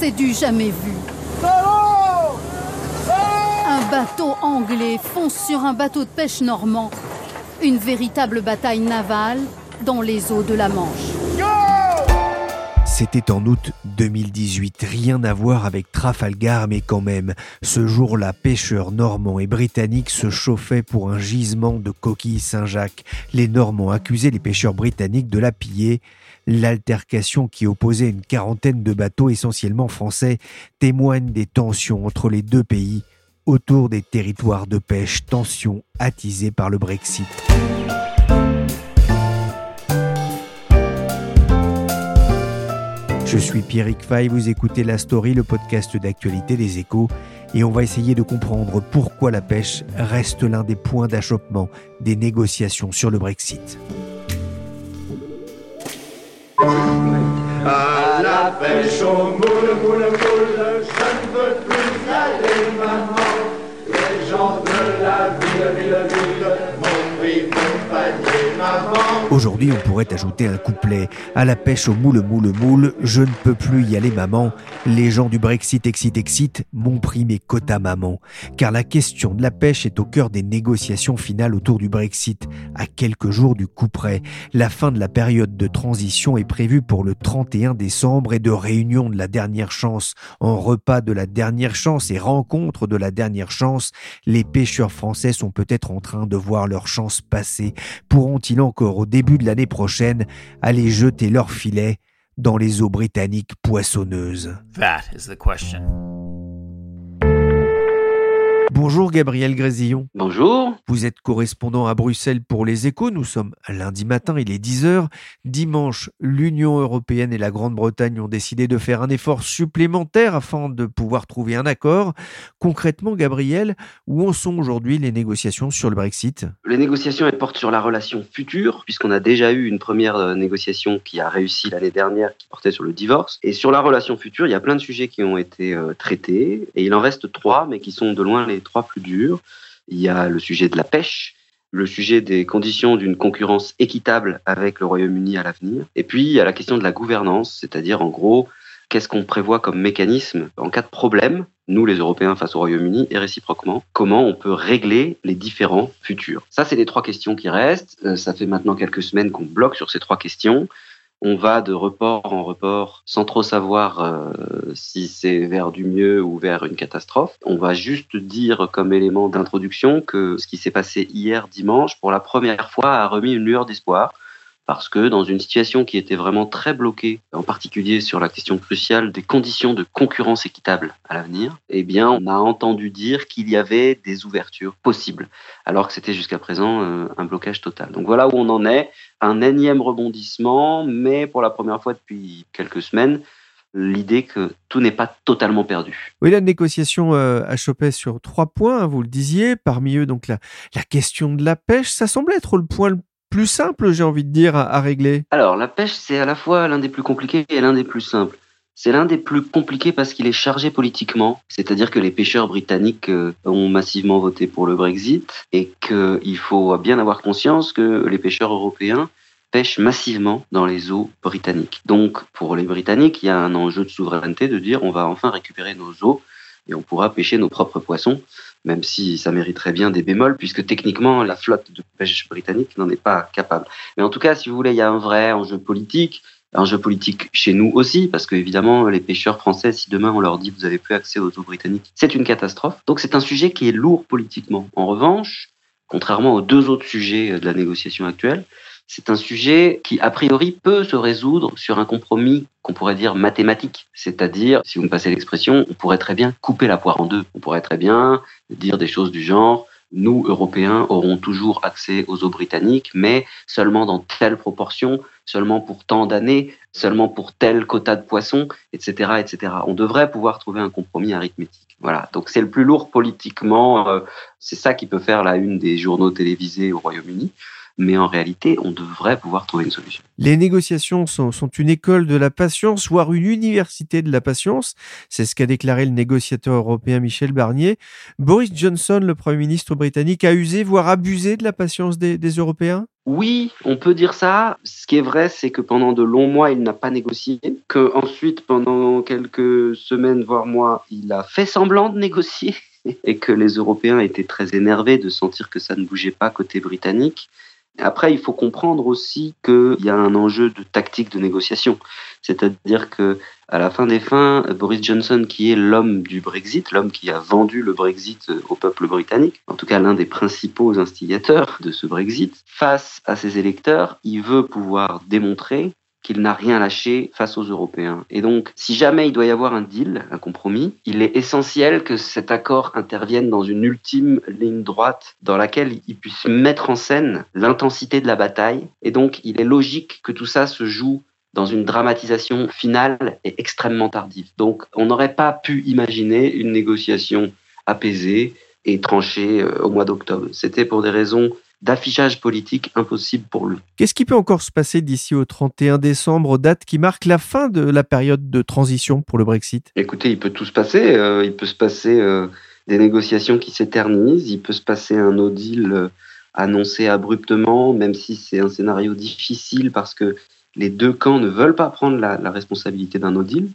C'est du jamais vu. Un bateau anglais fonce sur un bateau de pêche normand. Une véritable bataille navale dans les eaux de la Manche. C'était en août 2018, rien à voir avec Trafalgar, mais quand même, ce jour-là, pêcheurs normands et britanniques se chauffaient pour un gisement de coquilles Saint-Jacques. Les Normands accusaient les pêcheurs britanniques de la piller. L'altercation qui opposait une quarantaine de bateaux essentiellement français témoigne des tensions entre les deux pays autour des territoires de pêche, tensions attisées par le Brexit. Je suis Pierrick Fay, vous écoutez La Story, le podcast d'actualité des échos, et on va essayer de comprendre pourquoi la pêche reste l'un des points d'achoppement des négociations sur le Brexit. Aujourd'hui, on pourrait ajouter un couplet à la pêche au moule, moule, moule, je ne peux plus y aller, maman. Les gens du Brexit excite, excite, m'ont pris mes quotas, maman. Car la question de la pêche est au cœur des négociations finales autour du Brexit, à quelques jours du coup près. La fin de la période de transition est prévue pour le 31 décembre et de réunion de la dernière chance, en repas de la dernière chance et rencontre de la dernière chance, les pêcheurs français sont peut-être en train de voir leur chance passer. Pourront-ils encore au début de l'année prochaine aller jeter leur filet dans les eaux britanniques poissonneuses That is the question. Bonjour Gabriel Grésillon. Bonjour. Vous êtes correspondant à Bruxelles pour les échos. Nous sommes lundi matin, il est 10h. Dimanche, l'Union européenne et la Grande-Bretagne ont décidé de faire un effort supplémentaire afin de pouvoir trouver un accord. Concrètement, Gabriel, où en sont aujourd'hui les négociations sur le Brexit? Les négociations elles portent sur la relation future, puisqu'on a déjà eu une première euh, négociation qui a réussi l'année dernière, qui portait sur le divorce. Et sur la relation future, il y a plein de sujets qui ont été euh, traités, et il en reste trois, mais qui sont de loin les trois plus durs. Il y a le sujet de la pêche, le sujet des conditions d'une concurrence équitable avec le Royaume-Uni à l'avenir, et puis il y a la question de la gouvernance, c'est-à-dire en gros, qu'est-ce qu'on prévoit comme mécanisme en cas de problème, nous les Européens face au Royaume-Uni, et réciproquement, comment on peut régler les différents futurs. Ça, c'est les trois questions qui restent. Euh, ça fait maintenant quelques semaines qu'on bloque sur ces trois questions. On va de report en report sans trop savoir euh, si c'est vers du mieux ou vers une catastrophe. On va juste dire comme élément d'introduction que ce qui s'est passé hier dimanche, pour la première fois, a remis une lueur d'espoir. Parce que dans une situation qui était vraiment très bloquée, en particulier sur la question cruciale des conditions de concurrence équitable à l'avenir, eh bien, on a entendu dire qu'il y avait des ouvertures possibles, alors que c'était jusqu'à présent euh, un blocage total. Donc voilà où on en est un énième rebondissement, mais pour la première fois depuis quelques semaines, l'idée que tout n'est pas totalement perdu. Oui, la négociation euh, achoppait sur trois points, hein, vous le disiez, parmi eux donc la, question de la pêche, ça semble être le point le plus simple, j'ai envie de dire, à, régler. Alors la pêche, c'est à la fois l'un des plus compliqués et l'un des plus simples. C'est l'un des plus compliqués parce qu'il est chargé politiquement, c'est-à-dire que les pêcheurs britanniques euh, ont massivement voté pour le Brexit et qu'il faut bien avoir conscience que les pêcheurs européens pêchent massivement dans les eaux britanniques. Donc pour les Britanniques, il y a un enjeu de souveraineté de dire on va enfin récupérer nos eaux et on pourra pêcher nos propres poissons, même si ça mériterait bien des bémols, puisque techniquement la flotte de pêche britannique n'en est pas capable. Mais en tout cas, si vous voulez, il y a un vrai enjeu politique un jeu politique chez nous aussi, parce que évidemment, les pêcheurs français, si demain on leur dit vous avez plus accès aux eaux britanniques, c'est une catastrophe. Donc c'est un sujet qui est lourd politiquement. En revanche, contrairement aux deux autres sujets de la négociation actuelle, c'est un sujet qui, a priori, peut se résoudre sur un compromis qu'on pourrait dire mathématique. C'est-à-dire, si vous me passez l'expression, on pourrait très bien couper la poire en deux. On pourrait très bien dire des choses du genre, nous, Européens, aurons toujours accès aux eaux britanniques, mais seulement dans telle proportion, seulement pour tant d'années, seulement pour tel quota de poissons, etc., etc. On devrait pouvoir trouver un compromis arithmétique. Voilà. Donc c'est le plus lourd politiquement. Euh, c'est ça qui peut faire la une des journaux télévisés au Royaume-Uni mais en réalité, on devrait pouvoir trouver une solution. Les négociations sont, une école de la patience, voire une université de la patience. C'est ce qu'a déclaré le négociateur européen Michel Barnier. Boris Johnson, le Premier ministre britannique, a usé, voire abusé de la patience des, des Européens? Oui, on peut dire ça. Ce qui est vrai, c'est que pendant de longs mois, il n'a pas négocié, que ensuite, pendant quelques semaines, voire mois, il a fait semblant de négocier et que les Européens étaient très énervés de sentir que ça ne bougeait pas côté britannique. Après, il faut comprendre aussi qu'il y a un enjeu de tactique de négociation. C'est-à-dire que à la fin des fins, Boris Johnson, qui est l'homme du Brexit, l'homme qui a vendu le Brexit au peuple britannique, en tout cas l'un des principaux instigateurs de ce Brexit, face à ses électeurs, il veut pouvoir démontrer qu'il n'a rien lâché face aux Européens. Et donc, si jamais il doit y avoir un deal, un compromis, il est essentiel que cet accord intervienne dans une ultime ligne droite dans laquelle il puisse mettre en scène l'intensité de la bataille. Et donc, il est logique que tout ça se joue dans une dramatisation finale et extrêmement tardive. Donc, on n'aurait pas pu imaginer une négociation apaisée et tranchée euh, au mois d'octobre. C'était pour des raisons d'affichage politique impossible pour lui. Qu'est-ce qui peut encore se passer d'ici au 31 décembre, date qui marque la fin de la période de transition pour le Brexit? Écoutez, il peut tout se passer. Euh, il peut se passer euh, des négociations qui s'éternisent, il peut se passer un no deal euh, annoncé abruptement, même si c'est un scénario difficile parce que les deux camps ne veulent pas prendre la, la responsabilité d'un no deal.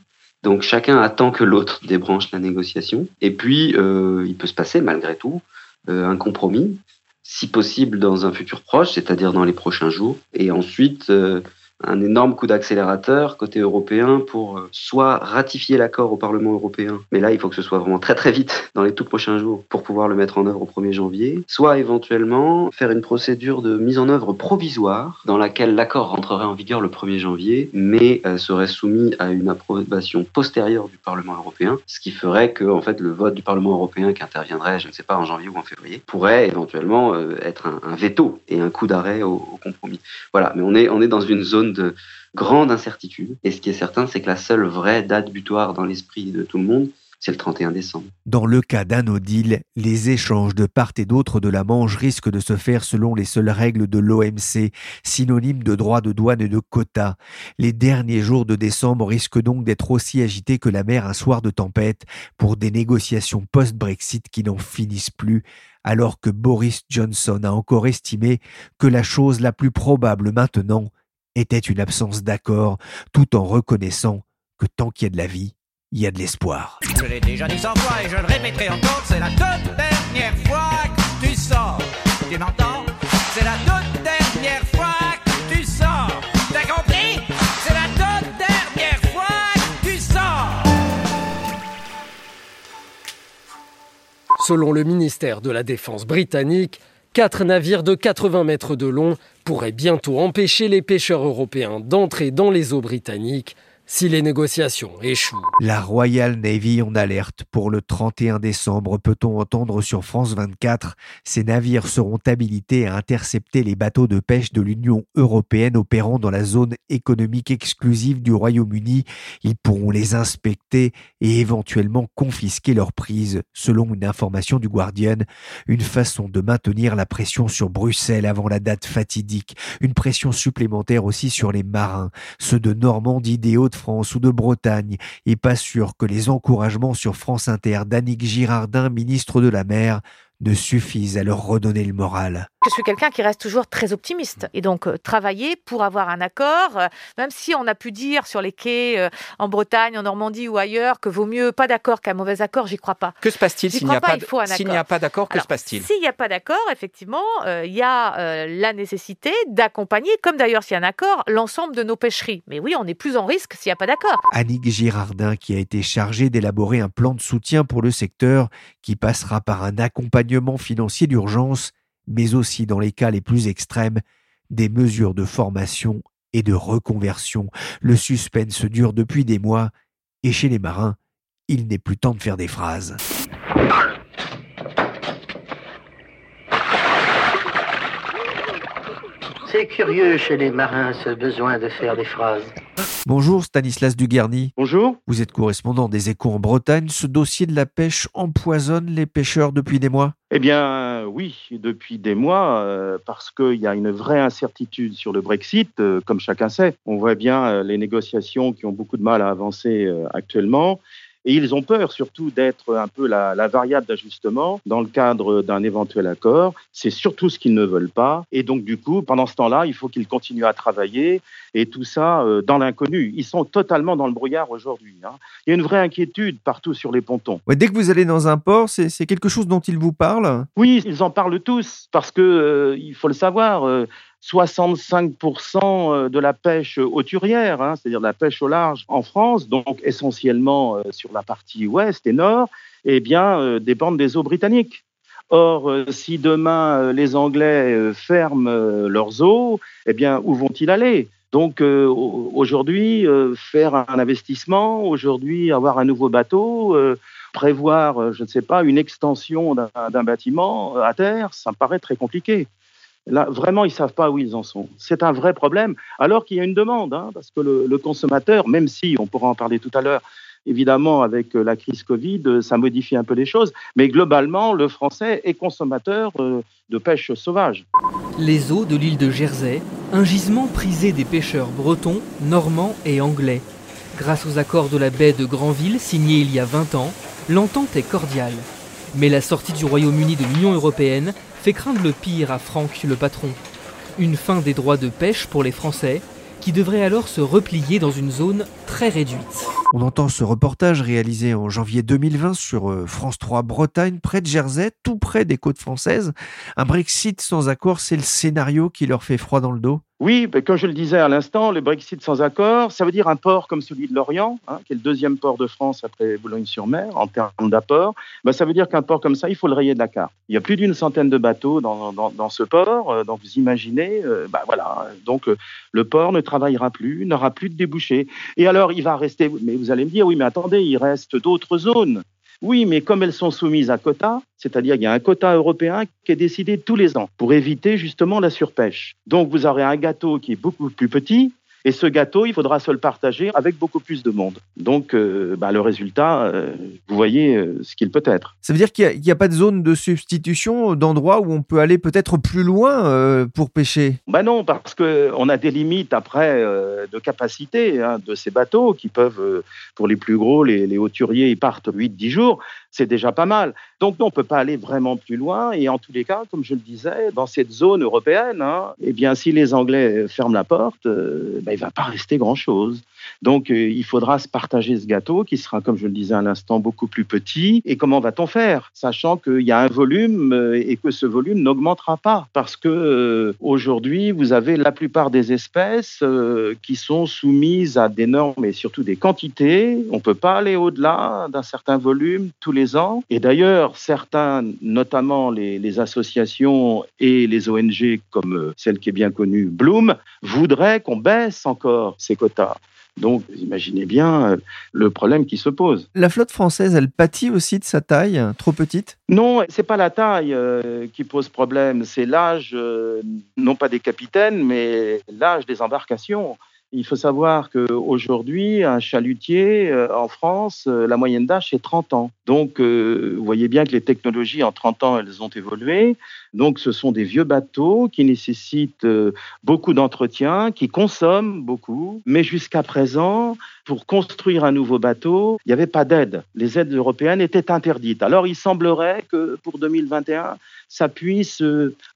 Donc chacun attend que l'autre débranche la négociation. Et puis, il peut se passer malgré tout un compromis si possible dans un futur proche, c'est-à-dire dans les prochains jours, et ensuite euh, un énorme coup d'accélérateur côté européen pour euh, soit ratifier l'accord au Parlement européen, mais là il faut que ce soit vraiment très très vite dans les tout prochains jours pour pouvoir le mettre en œuvre au 1er janvier, soit éventuellement faire une procédure de mise en œuvre provisoire dans laquelle l'accord rentrerait en vigueur le 1er janvier, mais euh, serait soumis à une approbation postérieure du Parlement européen, ce qui ferait que en fait le vote du Parlement européen qui interviendrait, je ne sais pas en janvier ou en février, pourrait éventuellement euh, être un, veto et un coup d'arrêt au, au compromis. Voilà, mais on est on est dans une zone de grande incertitude. Et ce qui est certain, c'est que la seule vraie date butoir dans l'esprit de tout le monde, c'est le 31 décembre. Dans le cas d'un deal, les échanges de part et d'autre de la Manche risquent de se faire selon les seules règles de l'OMC, synonyme de droit de douane et de quotas. Les derniers jours de décembre risquent donc d'être aussi agités que la mer un soir de tempête pour des négociations post-Brexit qui n'en finissent plus, alors que Boris Johnson a encore estimé que la chose la plus probable maintenant était une absence d'accord, tout en reconnaissant que tant qu'il y a de la vie, il y a de l'espoir. Je l'ai déjà dit cent fois et je le répéterai encore, c'est la toute dernière fois que tu sors. Tu m'entends? C'est la toute dernière fois que tu sors. T'as compris? C'est la toute dernière fois que tu sors. Selon le ministère de la Défense britannique, Quatre navires de 80 mètres de long pourraient bientôt empêcher les pêcheurs européens d'entrer dans les eaux britanniques si les négociations échouent. La Royal Navy en alerte pour le 31 décembre, peut-on entendre sur France 24. Ces navires seront habilités à intercepter les bateaux de pêche de l'Union européenne opérant dans la zone économique exclusive du Royaume-Uni. Ils pourront les inspecter et éventuellement confisquer leurs prises, selon une information du Guardian. Une façon de maintenir la pression sur Bruxelles avant la date fatidique. Une pression supplémentaire aussi sur les marins, ceux de Normandie, des Hauts france ou de Bretagne, et pas sûr que les encouragements sur France Inter d'Annick Girardin, ministre de la Mer, ne suffisent à leur redonner le moral. Je suis quelqu'un qui reste toujours très optimiste. Et donc, euh, travailler pour avoir un accord, euh, même si on a pu dire sur les quais euh, en Bretagne, en Normandie ou ailleurs que vaut mieux pas d'accord qu'un mauvais accord, j'y crois pas. Que se passe-t-il s'il n'y a, pas, s'il n'y a pas d'accord Que se passe-t-il S'il n'y a pas d'accord, effectivement, il y a la nécessité d'accompagner, comme d'ailleurs s'il y a un accord, l'ensemble de nos pêcheries. Mais oui, on est plus en risque s'il n'y a pas d'accord. Annick Girardin, qui a été chargée d'élaborer un plan de soutien pour le secteur, qui passera par un financier d'urgence mais aussi dans les cas les plus extrêmes, des mesures de formation et de reconversion. Le suspense dure depuis des mois, et chez les marins, il n'est plus temps de faire des phrases. C'est curieux chez les marins ce besoin de faire des phrases. Bonjour Stanislas Dugarny. Bonjour. Vous êtes correspondant des échos en Bretagne. Ce dossier de la pêche empoisonne les pêcheurs depuis des mois Eh bien oui, depuis des mois, euh, parce qu'il y a une vraie incertitude sur le Brexit, euh, comme chacun sait. On voit bien euh, les négociations qui ont beaucoup de mal à avancer actuellement. Et ils ont peur surtout d'être un peu la, variable d'ajustement dans le cadre d'un éventuel accord. C'est surtout ce qu'ils ne veulent pas. Et donc, du coup, pendant ce temps-là, il faut qu'ils continuent à travailler et tout ça euh, dans l'inconnu. Ils sont totalement dans le brouillard aujourd'hui. Hein. Il y a une vraie inquiétude partout sur les pontons. dès que vous allez dans un port, c'est quelque chose dont ils vous parlent? Oui, ils en parlent tous parce que euh, il faut le savoir. Euh, 65% euh, de la pêche hauturière, hein, c'est-à-dire de la pêche au large en France, donc essentiellement euh, sur la partie ouest et nord, eh bien, euh, dépendent des eaux britanniques. Or, si demain les Anglais ferment leurs eaux, eh bien, où vont-ils aller? Donc aujourd'hui, faire un investissement, aujourd'hui avoir un nouveau bateau, prévoir, je ne sais pas, une extension d'un bâtiment à terre, ça me paraît très compliqué. Vraiment, ils ne savent pas où ils en sont. C'est un vrai problème, alors qu'il y a une demande, hein, parce que le, consommateur, même si, on pourra en parler tout à l'heure, évidemment, avec euh, la crise Covid, euh, ça modifie un peu les choses, mais globalement, le français est consommateur euh, de pêche sauvage. Les eaux de l'île de Jersey, un gisement prisé des pêcheurs bretons, normands et anglais. Grâce aux accords de la baie de Granville signés il y a 20 ans, l'entente est cordiale. Mais la sortie du Royaume-Uni de l'Union européenne fait craindre le pire à Franck le patron. Une fin des droits de pêche pour les Français, qui devraient alors se replier dans une zone très réduite. On entend ce reportage réalisé en janvier 2020 sur euh, France 3 Bretagne, près de Jersey, tout près des côtes françaises. Un Brexit sans accord, c'est le scénario qui leur fait froid dans le dos oui, ben, comme je le disais à l'instant, le Brexit sans accord, ça veut dire un port comme celui de Lorient, hein, qui est le deuxième port de France après Boulogne-sur-Mer en termes d'apport. Ben, ça veut dire qu'un port comme ça, il faut le rayer de la carte. Il y a plus d'une centaine de bateaux dans, dans, ce port, euh, donc vous imaginez, euh, ben, voilà, donc euh, le port ne travaillera plus, n'aura plus de débouchés. Et alors, il va rester, mais vous allez me dire, oui, mais attendez, il reste d'autres zones. Oui, mais comme elles sont soumises à quota, c'est-à-dire qu'il y a un quota européen qui est décidé tous les ans pour éviter justement la surpêche. Donc vous aurez un gâteau qui est beaucoup plus petit et ce gâteau, il faudra se le partager avec beaucoup plus de monde. Donc, euh, bah, le résultat, euh, vous voyez euh, ce qu'il peut être. Ça veut dire qu'il n'y a, pas de zone de substitution, d'endroit où on peut aller peut-être plus loin pour pêcher? Bah Non, parce qu'on a des limites après de capacité hein, de ces bateaux qui peuvent, pour les plus gros, les, les hauturiers, ils partent 8-10 jours c'est déjà pas mal. Donc on ne peut pas aller vraiment plus loin. Et en tous les cas, comme je le disais, dans cette zone européenne, hein, eh bien, si les Anglais ferment la porte, ben, il ne va pas rester grand-chose. Donc euh, il faudra se partager ce gâteau qui sera, comme je le disais à l'instant, beaucoup plus petit. Et comment va-t-on faire Sachant qu'il y a un volume euh, et que ce volume n'augmentera pas? Parce que aujourd'hui, vous avez la plupart des espèces qui sont soumises à des normes et surtout des quantités. On ne peut pas aller au-delà d'un certain volume tous les ans. Et d'ailleurs, certains, notamment les, associations et les ONG comme euh, celle qui est bien connue, Bloom, voudraient qu'on baisse encore ces quotas. Donc, vous imaginez bien euh, le problème qui se pose. La flotte française, elle pâtit aussi de sa taille, trop petite? Non, c'est pas la taille euh, qui pose problème, c'est l'âge, non pas des capitaines, mais l'âge des embarcations. Il faut savoir qu'aujourd'hui, un chalutier euh, en France, euh, la moyenne d'âge, c'est 30 ans. Donc, euh, vous voyez bien que les technologies en 30 ans, elles ont évolué. Donc, ce sont des vieux bateaux qui nécessitent beaucoup d'entretien, qui consomment beaucoup. Mais jusqu'à présent, pour construire un nouveau bateau, il n'y avait pas d'aide. Les aides européennes étaient interdites. Alors, il semblerait que pour 2021, ça puisse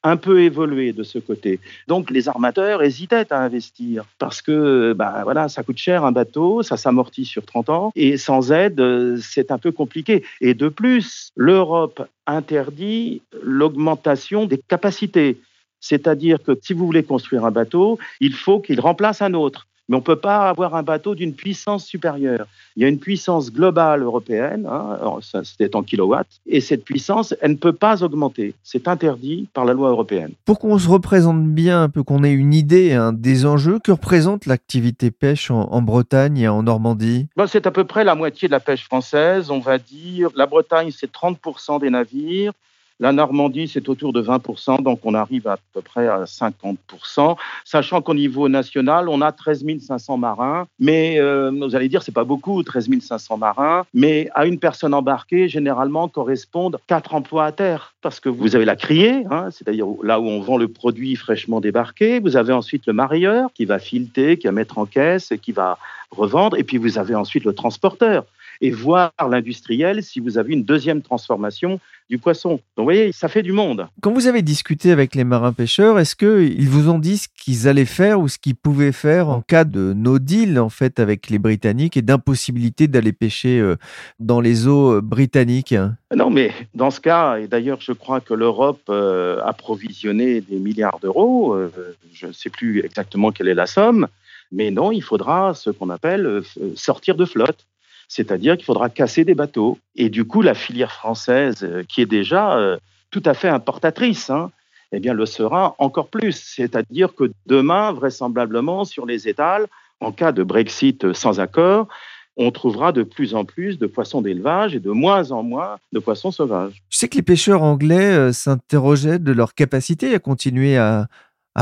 un peu évoluer de ce côté. Donc les armateurs hésitaient à investir parce que bah, voilà, ça coûte cher un bateau, ça s'amortit sur 30 ans et sans aide, euh, c'est un peu compliqué. Et de plus, l'Europe interdit l'augmentation des capacités. C'est-à-dire que si vous voulez construire un bateau, il faut qu'il remplace un autre mais on ne peut pas avoir un bateau d'une puissance supérieure. Il y a une puissance globale européenne, hein, c'est en kilowatts, et cette puissance, elle ne peut pas augmenter. C'est interdit par la loi européenne. Pour qu'on se représente bien, un peu qu'on ait une idée hein, des enjeux, que représente l'activité pêche en, Bretagne et en Normandie? C'est à peu près la moitié de la pêche française, on va dire. La Bretagne, c'est 30% des navires. La Normandie, c'est autour de 20%, donc on arrive à peu près à 50%, sachant qu'au niveau national, on a 13 500 marins, mais euh, vous allez dire, c'est pas beaucoup, 13 500 marins, mais à une personne embarquée, généralement, correspondent quatre emplois à terre, parce que vous avez la criée, hein, c'est-à-dire là où on vend le produit fraîchement débarqué, vous avez ensuite le marieur qui va fileter, qui va mettre en caisse, qui va revendre, et puis vous avez ensuite le transporteur et voir l'industriel si vous avez une deuxième transformation du poisson. Donc vous voyez, ça fait du monde. Quand vous avez discuté avec les marins pêcheurs, est-ce qu'ils vous ont dit ce qu'ils allaient faire ou ce qu'ils pouvaient faire en cas de no deal en fait avec les Britanniques et d'impossibilité d'aller pêcher euh, dans les eaux euh, britanniques? Non, mais dans ce cas, et d'ailleurs je crois que l'Europe euh, a provisionné des milliards d'euros, je ne sais plus exactement quelle est la somme, mais non, il faudra ce qu'on appelle sortir de flotte c'est-à-dire qu'il faudra casser des bateaux. Et du coup, la filière française, euh, qui est déjà euh, tout à fait importatrice, hein, eh bien, le sera encore plus. C'est-à-dire que demain, vraisemblablement, sur les étals, en cas de Brexit sans accord, on trouvera de plus en plus de poissons d'élevage et de moins en moins de poissons sauvages. Je sais que les pêcheurs anglais euh, s'interrogeaient de leur capacité à continuer à,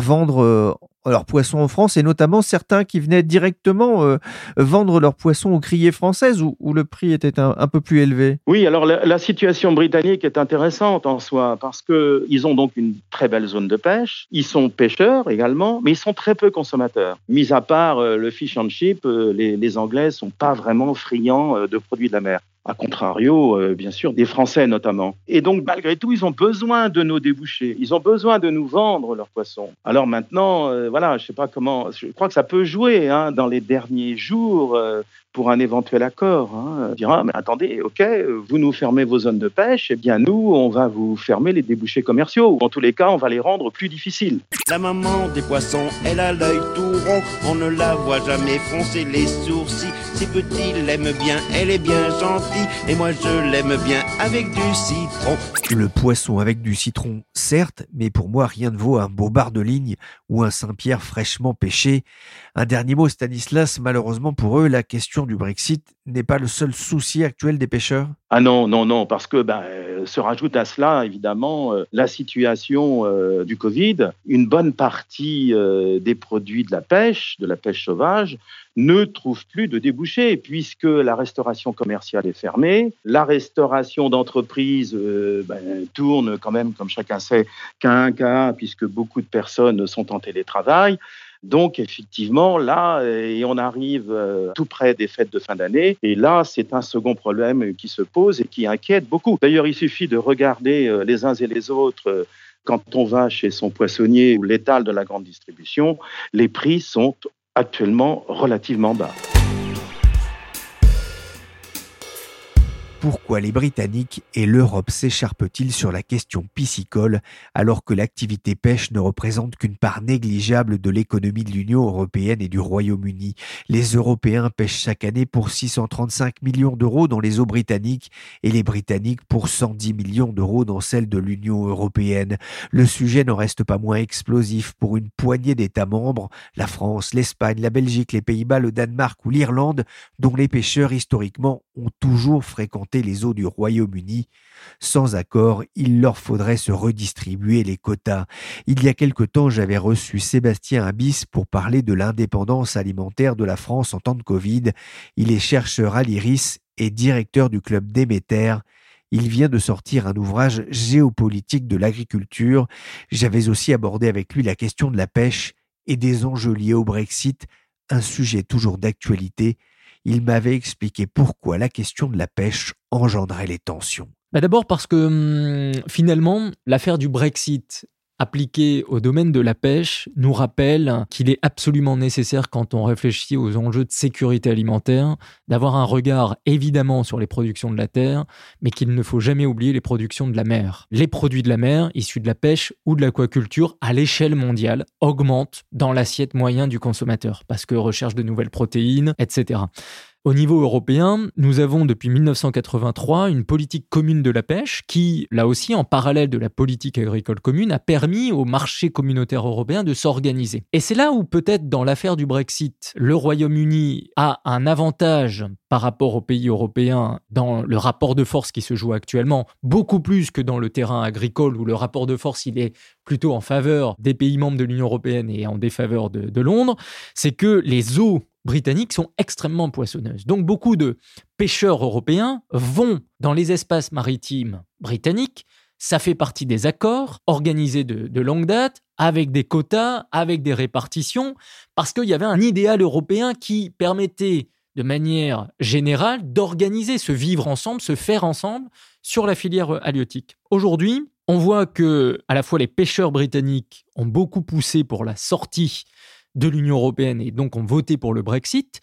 vendre leurs poissons en France et notamment certains qui venaient directement euh, vendre leurs poissons aux criées françaises où, le prix était un, peu plus élevé. Oui, alors la, situation britannique est intéressante en soi parce qu'ils ont donc une très belle zone de pêche, ils sont pêcheurs également, mais ils sont très peu consommateurs. Mis à part euh, le fish and chip, euh, les, les Anglais sont pas vraiment friands de produits de la mer à contrario, euh, bien sûr, des Français notamment. Et donc, malgré tout, ils ont besoin de nos débouchés. Ils ont besoin de nous vendre leurs poissons. Alors maintenant, euh, voilà, je ne sais pas comment, je crois que ça peut jouer hein, dans les derniers jours. Euh, pour un éventuel accord. Hein. On dira, mais attendez, ok, vous nous fermez vos zones de pêche, et eh bien nous, on va vous fermer les débouchés commerciaux. En tous les cas, on va les rendre plus difficiles. La maman des poissons, elle a l'œil tout rond, on ne la voit jamais froncer les sourcils. Si petit l'aime bien, elle est bien gentille, et moi je l'aime bien avec du citron. Le poisson avec du citron, certes, mais pour moi rien ne vaut un beau bar de ligne ou un Saint-Pierre fraîchement pêché. Un dernier mot, Stanislas, malheureusement pour eux, la question du Brexit n'est pas le seul souci actuel des pêcheurs? Ah non, non, non, parce que ben, se rajoute à cela évidemment euh, la situation euh, du Covid. Une bonne partie euh, des produits de la pêche, de la pêche sauvage, ne trouvent plus de débouchés puisque la restauration commerciale est fermée. La restauration d'entreprise ben, tourne quand même, comme chacun sait, qu'à un cas puisque beaucoup de personnes sont en télétravail. Donc effectivement, là, et on arrive euh, tout près des fêtes de fin d'année, et là, c'est un second problème qui se pose et qui inquiète beaucoup. D'ailleurs, il suffit de regarder euh, les uns et les autres. Euh, quand on va chez son poissonnier ou l'étal de la grande distribution, les prix sont actuellement relativement bas. Pourquoi les Britanniques et l'Europe s'écharpent-ils sur la question piscicole alors que l'activité pêche ne représente qu'une part négligeable de l'économie de l'Union européenne et du Royaume-Uni? Les Européens pêchent chaque année pour 635 millions d'euros dans les eaux britanniques et les Britanniques pour 110 millions d'euros dans celles de l'Union européenne. Le sujet n'en reste pas moins explosif pour une poignée d'États membres, la France, l'Espagne, la Belgique, les Pays-Bas, le Danemark ou l'Irlande, dont les pêcheurs historiquement ont toujours fréquenté les eaux du Royaume-Uni. Sans accord, il leur faudrait se redistribuer les quotas. Il y a quelque temps, j'avais reçu Sébastien Abyss pour parler de l'indépendance alimentaire de la France en temps de Covid. Il est chercheur à l'IRIS et directeur du club Déméter. Il vient de sortir un ouvrage géopolitique de l'agriculture. J'avais aussi abordé avec lui la question de la pêche et des enjeux liés au Brexit, un sujet toujours d'actualité il m'avait expliqué pourquoi la question de la pêche engendrait les tensions. Bah, d'abord parce que hum, finalement, l'affaire du Brexit appliqué au domaine de la pêche nous rappelle qu'il est absolument nécessaire quand on réfléchit aux enjeux de sécurité alimentaire d'avoir un regard évidemment sur les productions de la terre, mais qu'il ne faut jamais oublier les productions de la mer. Les produits de la mer, issus de la pêche ou de l'aquaculture, à l'échelle mondiale, augmentent dans l'assiette moyenne du consommateur, parce que recherche de nouvelles protéines, etc. Au niveau européen, nous avons depuis 1983 une politique commune de la pêche qui, là aussi, en parallèle de la politique agricole commune, a permis au marché communautaire européen de s'organiser. Et c'est là où peut-être dans l'affaire du Brexit, le Royaume-Uni a un avantage par rapport aux pays européens dans le rapport de force qui se joue actuellement, beaucoup plus que dans le terrain agricole où le rapport de force il est plutôt en faveur des pays membres de l'Union européenne et en défaveur de, de Londres, c'est que les eaux britanniques sont extrêmement poissonneuses. Donc beaucoup de pêcheurs européens vont dans les espaces maritimes britanniques. Ça fait partie des accords organisés de, longue date, avec des quotas, avec des répartitions, parce qu'il y avait un idéal européen qui permettait de manière générale d'organiser ce vivre ensemble, ce faire ensemble sur la filière halieutique. Aujourd'hui, on voit que à la fois les pêcheurs britanniques ont beaucoup poussé pour la sortie de l'Union européenne et donc ont voté pour le Brexit,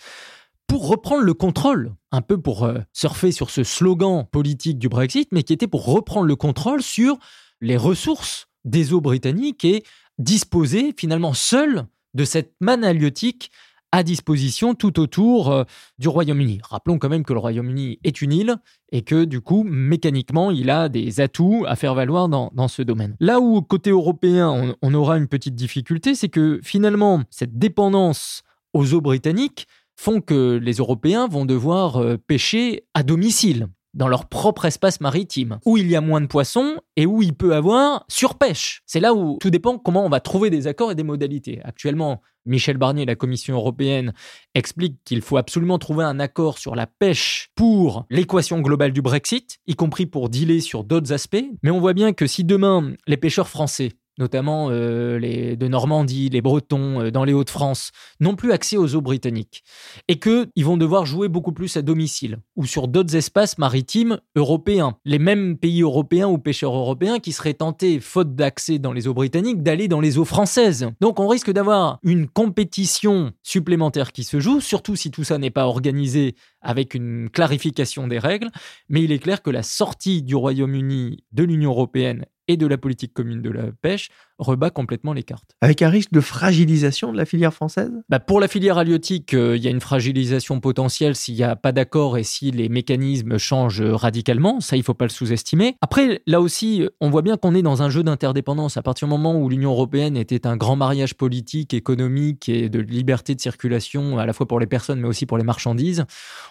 pour reprendre le contrôle, un peu pour euh, surfer sur ce slogan politique du Brexit, mais qui était pour reprendre le contrôle sur les ressources des eaux britanniques et disposer finalement seul de cette manne halieutique à disposition tout autour euh, du Royaume-Uni. Rappelons quand même que le Royaume-Uni est une île et que du coup, mécaniquement, il a des atouts à faire valoir dans, ce domaine. Là où, côté européen, on, aura une petite difficulté, c'est que finalement, cette dépendance aux eaux britanniques font que les Européens vont devoir euh, pêcher à domicile dans leur propre espace maritime, où il y a moins de poissons et où il peut avoir surpêche. C'est là où tout dépend comment on va trouver des accords et des modalités. Actuellement, Michel Barnier, la Commission européenne, explique qu'il faut absolument trouver un accord sur la pêche pour l'équation globale du Brexit, y compris pour dealer sur d'autres aspects. Mais on voit bien que si demain les pêcheurs français notamment euh, les de Normandie, les Bretons, euh, dans les Hauts-de-France, n'ont plus accès aux eaux britanniques. Et qu'ils vont devoir jouer beaucoup plus à domicile ou sur d'autres espaces maritimes européens. Les mêmes pays européens ou pêcheurs européens qui seraient tentés, faute d'accès dans les eaux britanniques, d'aller dans les eaux françaises. Donc on risque d'avoir une compétition supplémentaire qui se joue, surtout si tout ça n'est pas organisé avec une clarification des règles. Mais il est clair que la sortie du Royaume-Uni de l'Union européenne et de la politique commune de la pêche rebat complètement les cartes. Avec un risque de fragilisation de la filière française? Bah Pour la filière halieutique, euh, il y a une fragilisation potentielle s'il n'y a pas d'accord et si les mécanismes changent radicalement. Ça, il ne faut pas le sous-estimer. Après, là aussi, on voit bien qu'on est dans un jeu d'interdépendance. À partir du moment où l'Union européenne était un grand mariage politique, économique et de liberté de circulation, à la fois pour les personnes mais aussi pour les marchandises,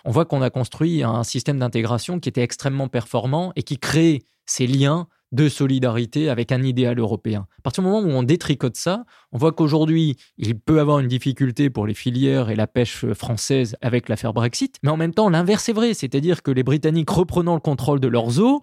on voit qu'on a construit un système d'intégration qui était extrêmement performant et qui crée ces liens de solidarité avec un idéal européen. À partir du moment où on détricote ça, on voit qu'aujourd'hui, il peut avoir une difficulté pour les filières et la pêche française avec l'affaire Brexit, mais en même temps, l'inverse est vrai, c'est-à-dire que les Britanniques reprenant le contrôle de leurs eaux,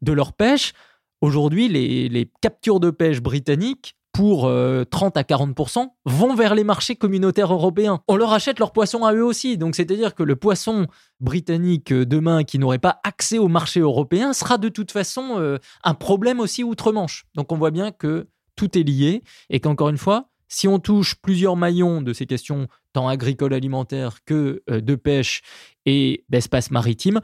de leur pêche, aujourd'hui, les, les captures de pêche britanniques pour 30 euh, à 40% vont vers les marchés communautaires européens. On leur achète leurs poissons à eux aussi. Donc c'est-à-dire que le poisson britannique euh, demain qui n'aurait pas accès au marché européen sera de toute façon euh, un problème aussi outre-Manche. Donc on voit bien que tout est lié et qu'encore une fois, si on touche plusieurs maillons de ces questions tant agricoles alimentaires que de pêche et d'espace maritime,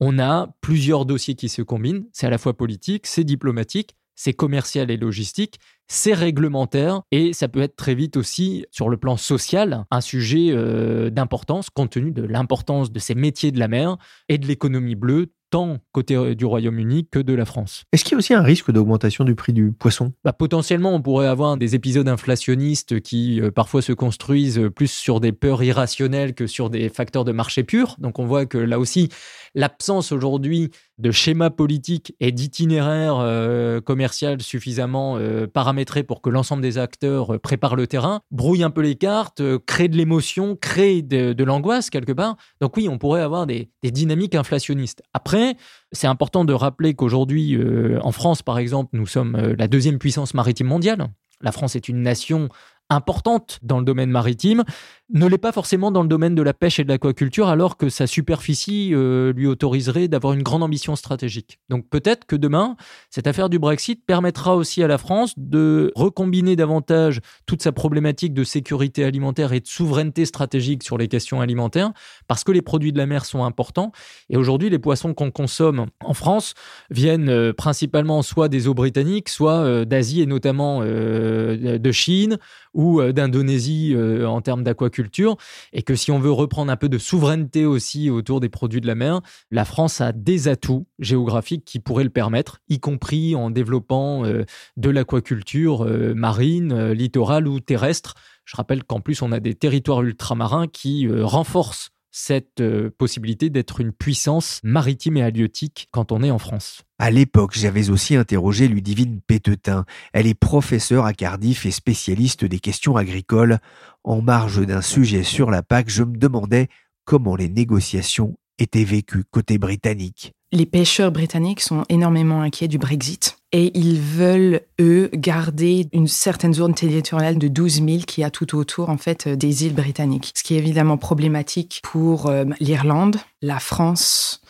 on a plusieurs dossiers qui se combinent. C'est à la fois politique, c'est diplomatique, c'est commercial et logistique, c'est réglementaire et ça peut être très vite aussi sur le plan social un sujet euh, d'importance compte tenu de l'importance de ces métiers de la mer et de l'économie bleue tant côté euh, du Royaume-Uni que de la France. Est-ce qu'il y a aussi un risque d'augmentation du prix du poisson? Bah, Potentiellement, on pourrait avoir des épisodes inflationnistes qui euh, parfois se construisent plus sur des peurs irrationnelles que sur des facteurs de marché pur. Donc on voit que là aussi, l'absence aujourd'hui de schéma politique et d'itinéraire euh, commercial suffisamment paramétré pour que l'ensemble des acteurs préparent le terrain, brouille un peu les cartes, crée de l'émotion, crée de, l'angoisse quelque part. Donc oui, on pourrait avoir des, des dynamiques inflationnistes. Après, c'est important de rappeler qu'aujourd'hui, euh, en France, par exemple, nous sommes euh, la deuxième puissance maritime mondiale. La France est une nation importante dans le domaine maritime, ne l'est pas forcément dans le domaine de la pêche et de l'aquaculture, alors que sa superficie euh, lui autoriserait d'avoir une grande ambition stratégique. Donc peut-être que demain, cette affaire du Brexit permettra aussi à la France de recombiner davantage toute sa problématique de sécurité alimentaire et de souveraineté stratégique sur les questions alimentaires, parce que les produits de la mer sont importants. Et aujourd'hui, les poissons qu'on consomme en France viennent euh, principalement soit des eaux britanniques, soit euh, d'Asie et notamment de Chine ou d'Indonésie en termes d'aquaculture, et que si on veut reprendre un peu de souveraineté aussi autour des produits de la mer, la France a des atouts géographiques qui pourraient le permettre, y compris en développant de l'aquaculture marine, littorale ou terrestre. Je rappelle qu'en plus, on a des territoires ultramarins qui renforcent cette euh, possibilité d'être une puissance maritime et halieutique quand on est en France. À l'époque, j'avais aussi interrogé Ludivine Pétetin. Elle est professeure à Cardiff et spécialiste des questions agricoles. En marge d'un sujet sur la PAC, je me demandais comment les négociations étaient vécues côté britannique. Les pêcheurs britanniques sont énormément inquiets du Brexit et ils veulent, eux, garder une certaine zone territoriale de 12 000 qui a tout autour, en fait, des îles britanniques. Ce qui est évidemment problématique pour euh, l'Irlande, la France,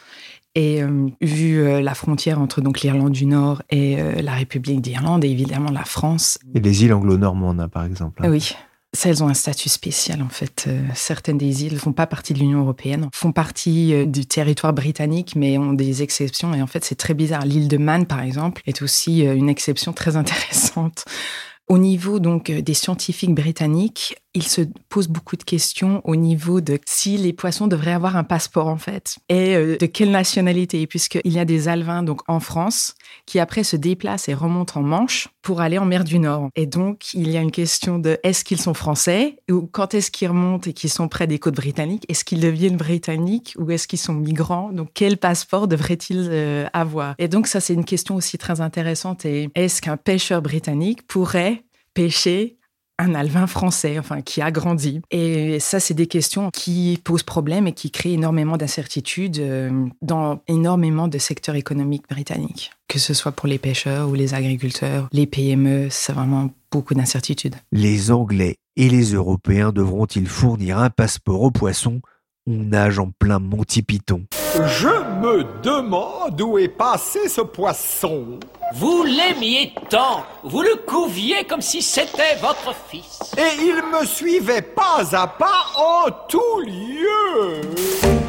et euh, vu euh, la frontière entre donc l'Irlande du Nord et la République d'Irlande, et évidemment la France. Et les îles anglo-normandes, hein, par exemple. Hein. Oui. Elles ont un statut spécial en fait. Euh, certaines des îles font pas partie de l'Union européenne, font partie euh, du territoire britannique, mais ont des exceptions. Et en fait, c'est très bizarre. L'île de Man, par exemple, est aussi euh, une exception très intéressante. Au niveau donc des scientifiques britanniques, il se pose beaucoup de questions au niveau de si les poissons devraient avoir un passeport en fait et euh, de quelle nationalité. Puisqu'il y a des alevins donc en France qui après se déplacent et remontent en Manche pour aller en mer du Nord. Et donc il y a une question de est-ce qu'ils sont français ou quand est-ce qu'ils remontent et qu'ils sont près des côtes britanniques est-ce qu'ils deviennent britanniques ou est-ce qu'ils sont migrants? Donc quel passeport devraient-ils euh, avoir? Et donc ça c'est une question aussi très intéressante. Et est-ce qu'un pêcheur britannique pourrait pêcher un alvin français, enfin, qui a grandi. Et ça, c'est des questions qui posent problème et qui créent énormément d'incertitudes euh, dans énormément de secteurs économiques britanniques. Que ce soit pour les pêcheurs ou les agriculteurs, les PME, c'est vraiment beaucoup d'incertitudes. Les Anglais et les Européens devront-ils fournir un passeport aux poissons on nage en plein Monty Python? Je me demande où est passé ce poisson. Vous l'aimiez tant, vous le couviez comme si c'était votre fils. Et il me suivait pas à pas en tout lieu.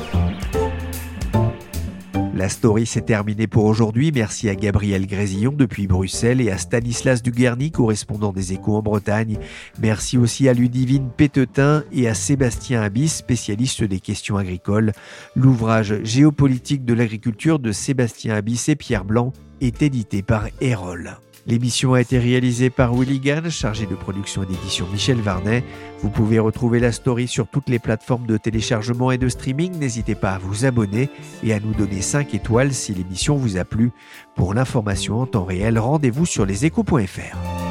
La story s'est terminée pour aujourd'hui. Merci à Gabriel Grésillon depuis Bruxelles et à Stanislas Duguerny, correspondant des Échos en Bretagne. Merci aussi à Ludivine Pétetin et à Sébastien Abyss, spécialiste des questions agricoles. L'ouvrage Géopolitique de l'agriculture de Sébastien Abyss et Pierre Blanc est édité par Erol. L'émission a été réalisée par Willy Gann, chargé de production et d'édition Michel Varnet. Vous pouvez retrouver la story sur toutes les plateformes de téléchargement et de streaming. N'hésitez pas à vous abonner et à nous donner 5 étoiles si l'émission vous a plu. Pour l'information en temps réel, rendez-vous sur leséchos.fr.